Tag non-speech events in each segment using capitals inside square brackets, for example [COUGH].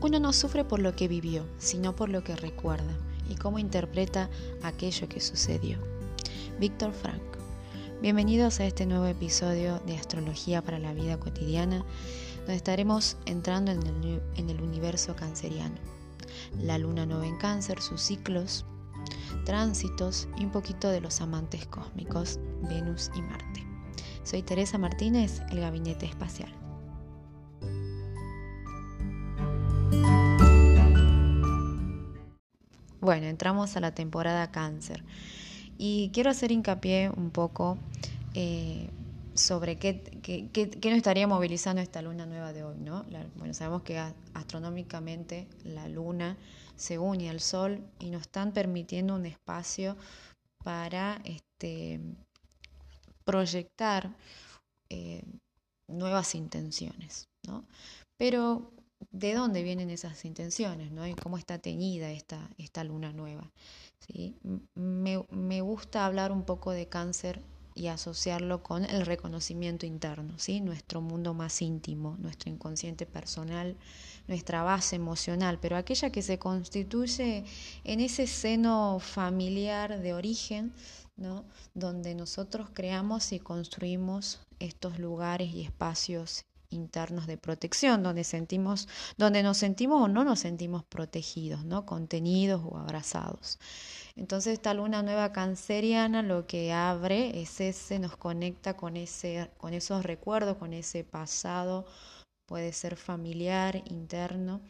uno no sufre por lo que vivió, sino por lo que recuerda y cómo interpreta aquello que sucedió. Víctor Frank. Bienvenidos a este nuevo episodio de Astrología para la Vida Cotidiana, donde estaremos entrando en el, universo canceriano. La luna nueva en cáncer, sus ciclos, tránsitos y un poquito de los amantes cósmicos, Venus y Marte. Soy Teresa Martínez, el Gabinete Espacial. Bueno, entramos a la temporada cáncer y quiero hacer hincapié un poco eh, sobre qué, qué, nos estaría movilizando esta luna nueva de hoy, ¿no? bueno, sabemos que astronómicamente la luna se une al sol y nos están permitiendo un espacio para este, proyectar eh, nuevas intenciones, ¿no? Pero de dónde vienen esas intenciones, ¿no? Y cómo está teñida esta, esta luna nueva. ¿sí? Me, me, gusta hablar un poco de cáncer y asociarlo con el reconocimiento interno, ¿sí? nuestro mundo más íntimo, nuestro inconsciente personal, nuestra base emocional, pero aquella que se constituye en ese seno familiar de origen, ¿no? donde nosotros creamos y construimos estos lugares y espacios internos de protección, donde sentimos, donde nos sentimos o no nos sentimos protegidos, ¿no? contenidos o abrazados. Entonces esta luna nueva canceriana lo que abre es ese, nos conecta con, ese, con esos recuerdos, con ese pasado, puede ser familiar, interno,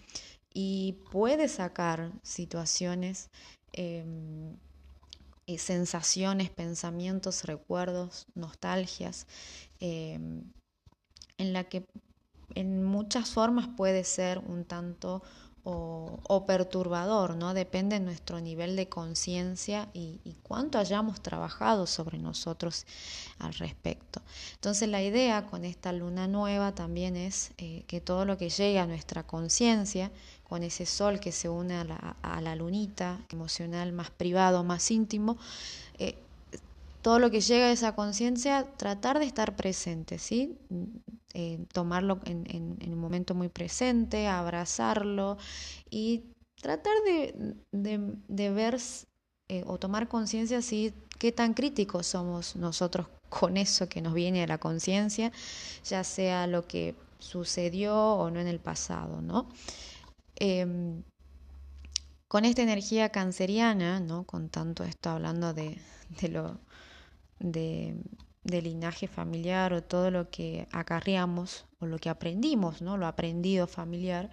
y puede sacar situaciones, em, sensaciones, pensamientos, recuerdos, nostalgias, em, en la que en muchas formas puede ser un tanto o, perturbador, ¿no? Depende de nuestro nivel de conciencia y, cuánto hayamos trabajado sobre nosotros al respecto. Entonces la idea con esta luna nueva también es eh, que todo lo que llegue a nuestra conciencia, con ese sol que se une a la, a la lunita emocional más privado, más íntimo, eh, todo lo que llega a esa conciencia, tratar de estar presente, ¿sí? Eh, tomarlo en, un momento muy presente, abrazarlo y tratar de, ver eh, o tomar conciencia si qué tan críticos somos nosotros con eso que nos viene a la conciencia, ya sea lo que sucedió o no en el pasado, ¿no? Em, con esta energía canceriana, ¿no? Con tanto esto hablando de, de lo de, linaje familiar o todo lo que acarreamos o lo que aprendimos, ¿no? lo aprendido familiar,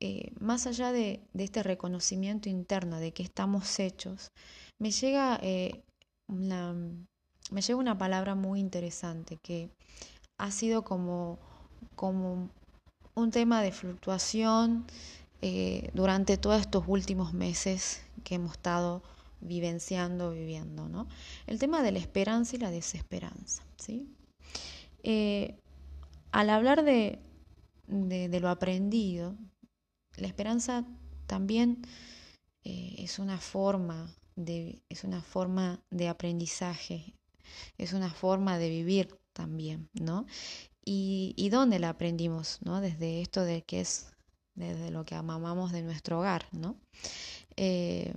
eh, más allá de, este reconocimiento interno de que estamos hechos, me llega, eh, una, me llega una palabra muy interesante que ha sido como, como un tema de fluctuación eh, durante todos estos últimos meses que hemos estado vivenciando, viviendo, ¿no? El tema de la esperanza y la desesperanza, ¿sí? Eh, al hablar de, de, lo aprendido, la esperanza también eh, es una forma de, es una forma de aprendizaje, es una forma de vivir también, ¿no? Y, y dónde la aprendimos, ¿no? Desde esto de que es desde lo que amamos de nuestro hogar, ¿no? Eh,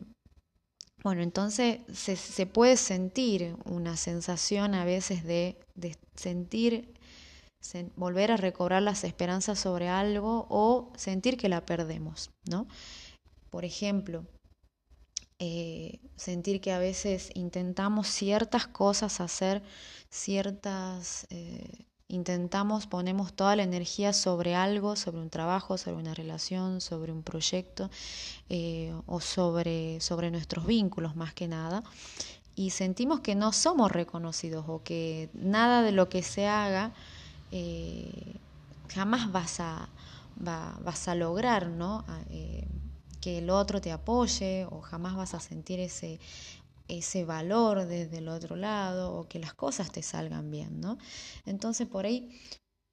bueno, entonces se, puede sentir una sensación a veces de, sentir, volver a recobrar las esperanzas sobre algo o sentir que la perdemos, ¿no? Por ejemplo, eh, sentir que a veces intentamos ciertas cosas, hacer ciertas eh, intentamos, ponemos toda la energía sobre algo, sobre un trabajo, sobre una relación, sobre un proyecto eh, o sobre, sobre nuestros vínculos más que nada. Y sentimos que no somos reconocidos o que nada de lo que se haga eh, jamás vas a, vas a lograr, ¿no? Eh, que el otro te apoye o jamás vas a sentir ese, ese valor desde el otro lado o que las cosas te salgan bien, ¿no? Entonces por ahí,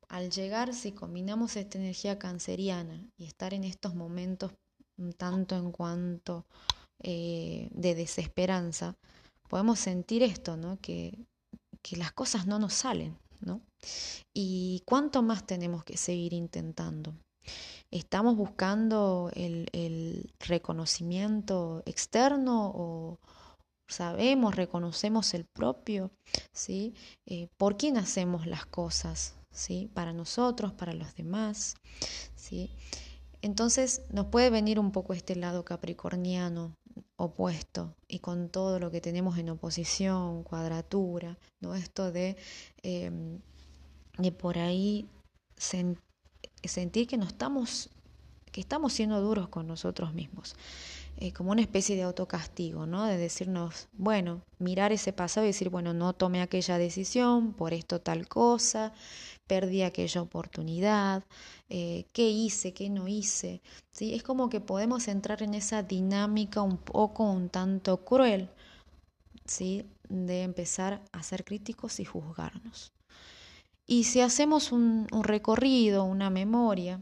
al llegar, si combinamos esta energía canceriana y estar en estos momentos tanto en cuanto eh, de desesperanza, podemos sentir esto, ¿no? Que, que las cosas no nos salen, ¿no? Y cuánto más tenemos que seguir intentando. ¿Estamos buscando el, reconocimiento externo o sabemos, reconocemos el propio? ¿sí? Eh, ¿Por quién hacemos las cosas? ¿sí? Para nosotros, para los demás. ¿sí? Entonces nos puede venir un poco este lado capricorniano opuesto y con todo lo que tenemos en oposición, cuadratura, ¿no? Esto de, em, de por ahí sentir que no estamos, que estamos siendo duros con nosotros mismos. Como una especie de autocastigo, ¿no? De decirnos, bueno, mirar ese pasado y decir, bueno, no tomé aquella decisión, por esto tal cosa, perdí aquella oportunidad, eh, qué hice, qué no hice. ¿sí? Es como que podemos entrar en esa dinámica un poco un tanto cruel, ¿sí? de empezar a ser críticos y juzgarnos. Y si hacemos un, un recorrido, una memoria,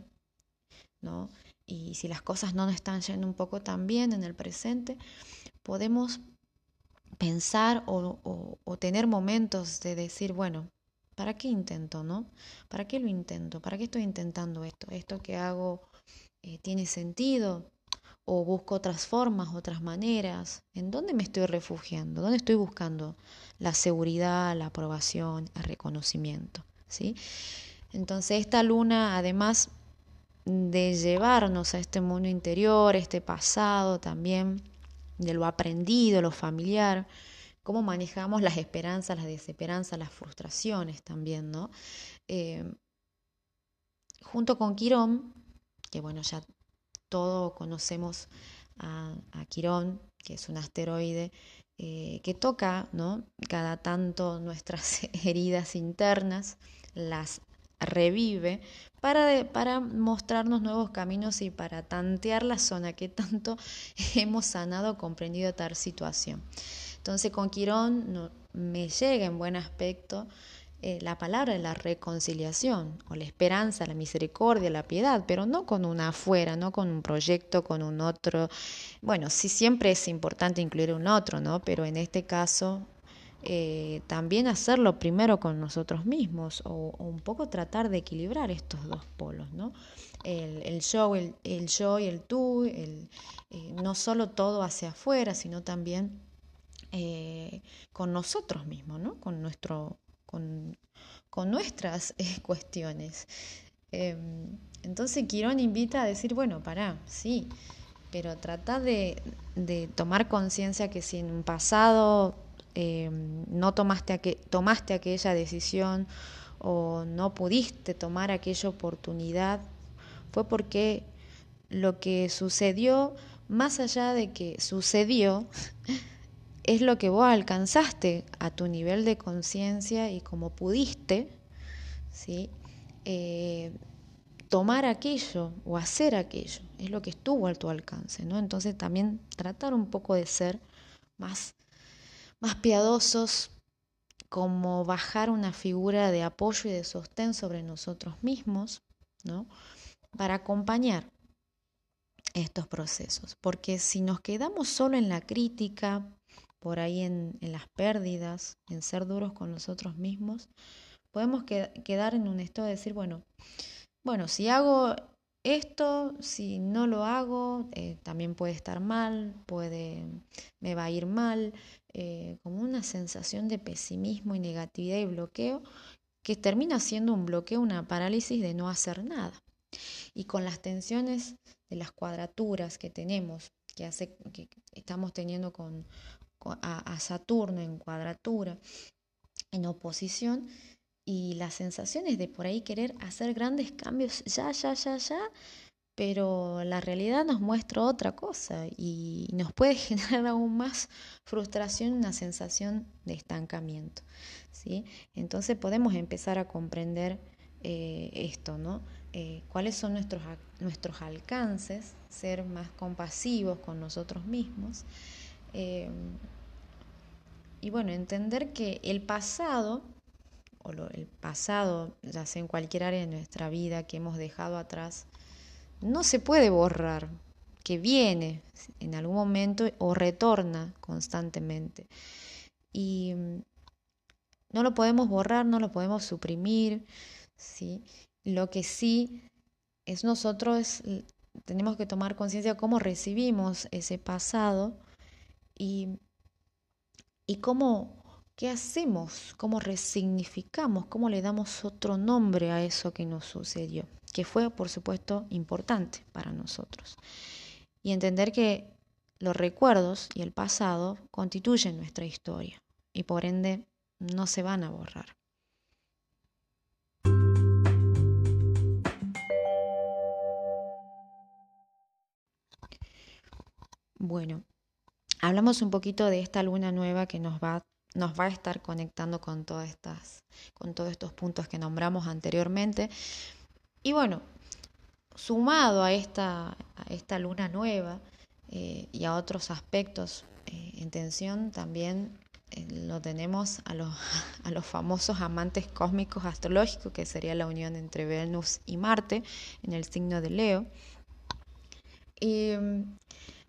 ¿no? Y si las cosas no nos están yendo un poco tan bien en el presente, podemos pensar o, tener momentos de decir, bueno, ¿para qué intento, no? ¿Para qué lo intento? ¿Para qué estoy intentando esto? ¿Esto que hago eh, tiene sentido? ¿O busco otras formas, otras maneras? ¿En dónde me estoy refugiando? ¿Dónde estoy buscando la seguridad, la aprobación, el reconocimiento? ¿Sí? Entonces esta luna además de llevarnos a este mundo interior, este pasado también, de lo aprendido, lo familiar, cómo manejamos las esperanzas, las desesperanzas, las frustraciones también, ¿no? Eh, junto con Quirón, que bueno, ya todos conocemos a, Quirón, que es un asteroide eh, que toca, ¿no? Cada tanto nuestras [LAUGHS] heridas internas, las revive para, para mostrarnos nuevos caminos y para tantear la zona que tanto [LAUGHS] hemos sanado, comprendido tal situación. Entonces con Quirón me llega en buen aspecto eh, la palabra de la reconciliación o la esperanza, la misericordia, la piedad, pero no con una afuera, no con un proyecto, con un otro. Bueno, sí siempre es importante incluir un otro, ¿no? Pero en este caso eh, también hacerlo primero con nosotros mismos o, un poco tratar de equilibrar estos dos polos, ¿no? El, yo, el, yo y el tú, el, eh, no solo todo hacia afuera, sino también eh, con nosotros mismos, ¿no? Con, nuestro, con, con nuestras [LAUGHS] cuestiones. Em, entonces Quirón invita a decir, bueno, pará, sí, pero trata de, de tomar conciencia que si en un pasado Em, no tomaste, tomaste aquella decisión o no pudiste tomar aquella oportunidad, fue porque lo que sucedió, más allá de que sucedió, [LAUGHS] es lo que vos alcanzaste a tu nivel de conciencia y como pudiste, ¿sí? Eh, tomar aquello o hacer aquello, es lo que estuvo a tu alcance, ¿no? Entonces también tratar un poco de ser más más piadosos como bajar una figura de apoyo y de sostén sobre nosotros mismos, ¿no? Para acompañar estos procesos. Porque si nos quedamos solo en la crítica, por ahí en, las pérdidas, en ser duros con nosotros mismos, podemos quedar en un estado de decir, bueno, bueno, si hago esto, si no lo hago, eh, también puede estar mal, puede, me va a ir mal, eh, como una sensación de pesimismo y negatividad y bloqueo que termina siendo un bloqueo, una parálisis de no hacer nada. Y con las tensiones de las cuadraturas que tenemos, que, hace, que estamos teniendo con, a Saturno en cuadratura, en oposición, y las sensaciones de por ahí querer hacer grandes cambios ya, ya, ya, ya, pero la realidad nos muestra otra cosa y nos puede [LAUGHS] generar aún más frustración, una sensación de estancamiento. ¿sí? Entonces podemos empezar a comprender eh, esto, ¿no? Eh, cuáles son nuestros, nuestros alcances, ser más compasivos con nosotros mismos. Eh, y bueno, entender que el pasado o el pasado, ya sea en cualquier área de nuestra vida que hemos dejado atrás, no se puede borrar, que viene en algún momento o retorna constantemente. Y mm, no lo podemos borrar, no lo podemos suprimir, ¿sí? Lo que sí es nosotros, tenemos que tomar conciencia de cómo recibimos ese pasado y, y cómo, qué hacemos, cómo resignificamos, cómo le damos otro nombre a eso que nos sucedió, que fue, por supuesto, importante para nosotros. Y entender que los recuerdos y el pasado constituyen nuestra historia y por ende no se van a borrar. Bueno, hablamos un poquito de esta luna nueva que nos va, nos va a estar conectando con todas estas, con todos estos puntos que nombramos anteriormente. Y bueno, sumado a esta, a esta luna nueva eh, y a otros aspectos eh, en tensión, también eh, lo tenemos a los, [LAUGHS] a los famosos amantes cósmicos astrológicos, que sería la unión entre Venus y Marte en el signo de Leo. Y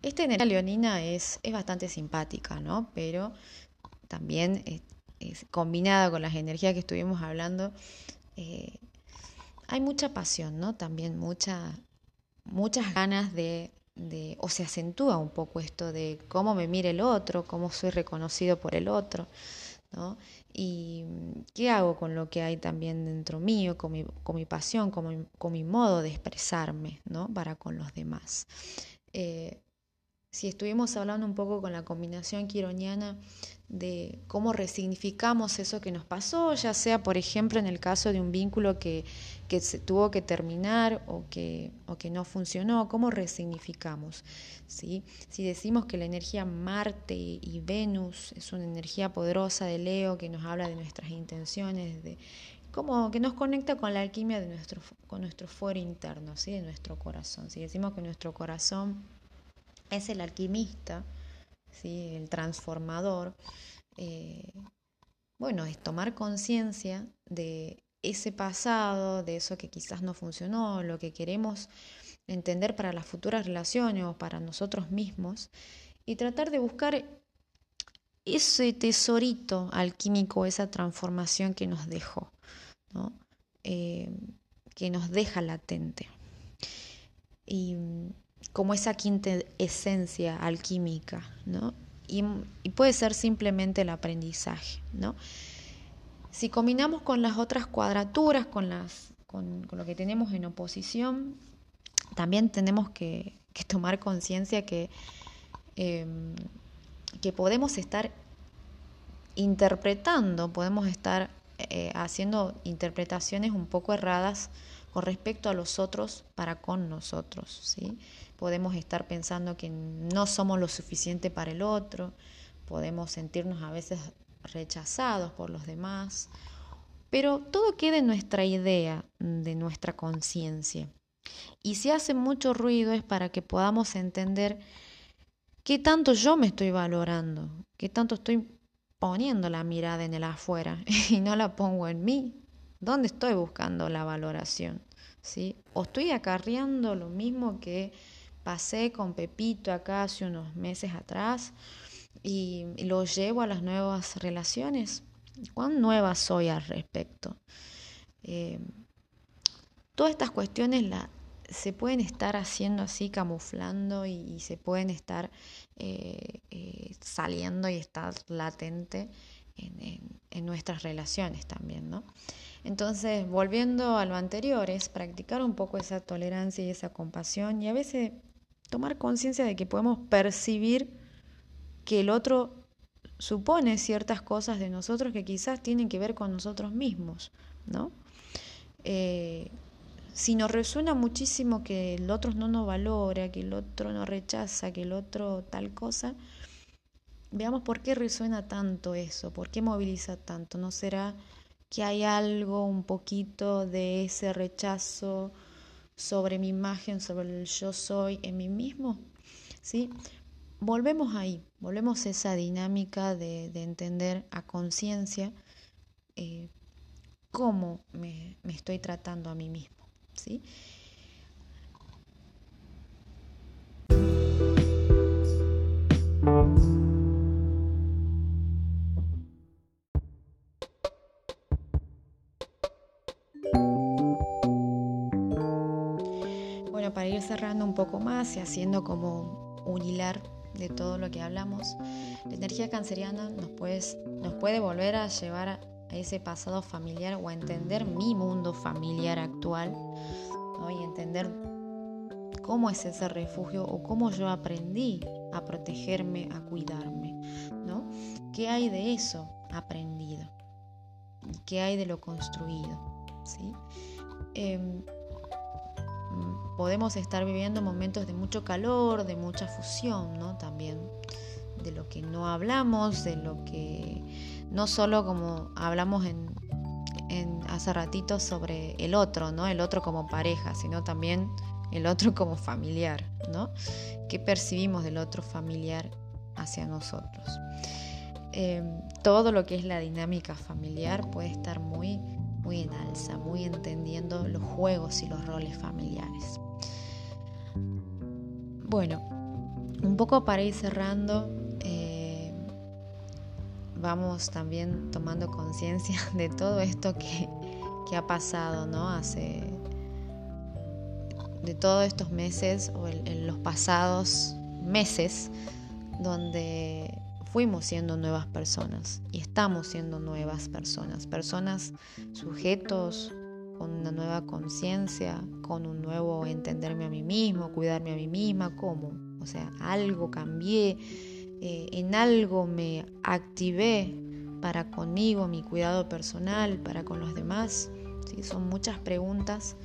esta energía leonina es, es bastante simpática, ¿no? Pero también es, combinada con las energías que estuvimos hablando, hay mucha pasión, ¿no? También mucha, muchas ganas de, o se acentúa un poco esto de cómo me mire el otro, cómo soy reconocido por el otro, ¿no? Y qué hago con lo que hay también dentro mío, con mi, con mi pasión, con mi, con mi modo de expresarme, ¿no? Para con los demás. Eh, si estuvimos hablando un poco con la combinación quironiana de cómo resignificamos eso que nos pasó, ya sea, por ejemplo, en el caso de un vínculo que, que se tuvo que terminar o que, o que no funcionó, cómo resignificamos. ¿sí? Si decimos que la energía Marte y Venus es una energía poderosa de Leo que nos habla de nuestras intenciones, de como que nos conecta con la alquimia de nuestro, con nuestro fuero interno, ¿sí? de nuestro corazón. Si decimos que nuestro corazón es el alquimista, ¿sí? el transformador. Eh, bueno, es tomar conciencia de ese pasado, de eso que quizás no funcionó, lo que queremos entender para las futuras relaciones o para nosotros mismos, y tratar de buscar ese tesorito alquímico, esa transformación que nos dejó, eh, que nos deja latente. Y como esa quinta esencia alquímica, ¿no? Y, puede ser simplemente el aprendizaje, ¿no? Si combinamos con las otras cuadraturas, con, las, con, lo que tenemos en oposición, también tenemos que, tomar conciencia que, em, que podemos estar interpretando, podemos estar eh, haciendo interpretaciones un poco erradas con respecto a los otros para con nosotros, ¿sí? podemos estar pensando que no somos lo suficiente para el otro, podemos sentirnos a veces rechazados por los demás, pero todo queda en nuestra idea, de nuestra conciencia. Y si hace mucho ruido es para que podamos entender qué tanto yo me estoy valorando, qué tanto estoy poniendo la mirada en el afuera [LAUGHS] y no la pongo en mí. ¿Dónde estoy buscando la valoración? ¿Sí? ¿O estoy acarreando lo mismo que pasé con Pepito acá hace unos meses atrás y, lo llevo a las nuevas relaciones. ¿Cuán nueva soy al respecto? Eh, todas estas cuestiones la, se pueden estar haciendo así, camuflando y, se pueden estar eh, eh, saliendo y estar latente en, en, nuestras relaciones también, ¿no? Entonces, volviendo a lo anterior, es practicar un poco esa tolerancia y esa compasión y a veces tomar conciencia de que podemos percibir que el otro supone ciertas cosas de nosotros que quizás tienen que ver con nosotros mismos, ¿no? Eh, si nos resuena muchísimo que el otro no nos valora, que el otro nos rechaza, que el otro tal cosa, veamos por qué resuena tanto eso, por qué moviliza tanto. ¿No será que hay algo un poquito de ese rechazo sobre mi imagen, sobre el yo soy en mí mismo. ¿sí? Volvemos ahí, volvemos a esa dinámica de, entender a conciencia eh, cómo me, estoy tratando a mí mismo. ¿sí? bueno, para ir cerrando un poco más y haciendo como un hilar de todo lo que hablamos, la energía canceriana nos, nos puede volver a llevar a ese pasado familiar o a entender mi mundo familiar actual y entender cómo es ese refugio o cómo yo aprendí a protegerme, a cuidarme. ¿no? ¿Qué hay de eso aprendido? ¿Qué hay de lo construido? ¿sí? Em, podemos estar viviendo momentos de mucho calor, de mucha fusión, ¿no? También de lo que no hablamos, de lo que no solo como hablamos en, hace ratito sobre el otro, ¿no? El otro como pareja, sino también el otro [LAUGHS] como familiar, ¿no? ¿Qué percibimos del otro familiar hacia nosotros? Em, todo lo que es la dinámica familiar puede estar muy muy en alza, muy entendiendo los juegos y los roles familiares. Bueno, un poco para ir cerrando, eh, vamos también tomando conciencia [LAUGHS] de todo esto que, ha pasado, ¿no? Hace de todos estos meses o en los pasados meses donde fuimos siendo nuevas personas y estamos siendo nuevas personas, personas sujetos una nueva conciencia, con un nuevo entenderme a mí mismo, cuidarme a mí misma, ¿cómo? O sea, algo cambié, eh, en algo me activé para conmigo, mi cuidado personal, para con los demás. ¿sí? Son muchas preguntas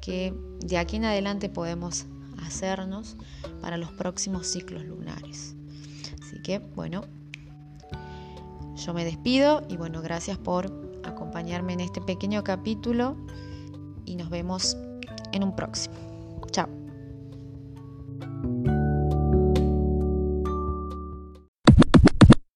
que de aquí en adelante podemos hacernos para los próximos ciclos lunares. Así que, bueno, yo me despido y bueno, gracias por acompañarme en este pequeño capítulo y nos vemos en un próximo. Chao.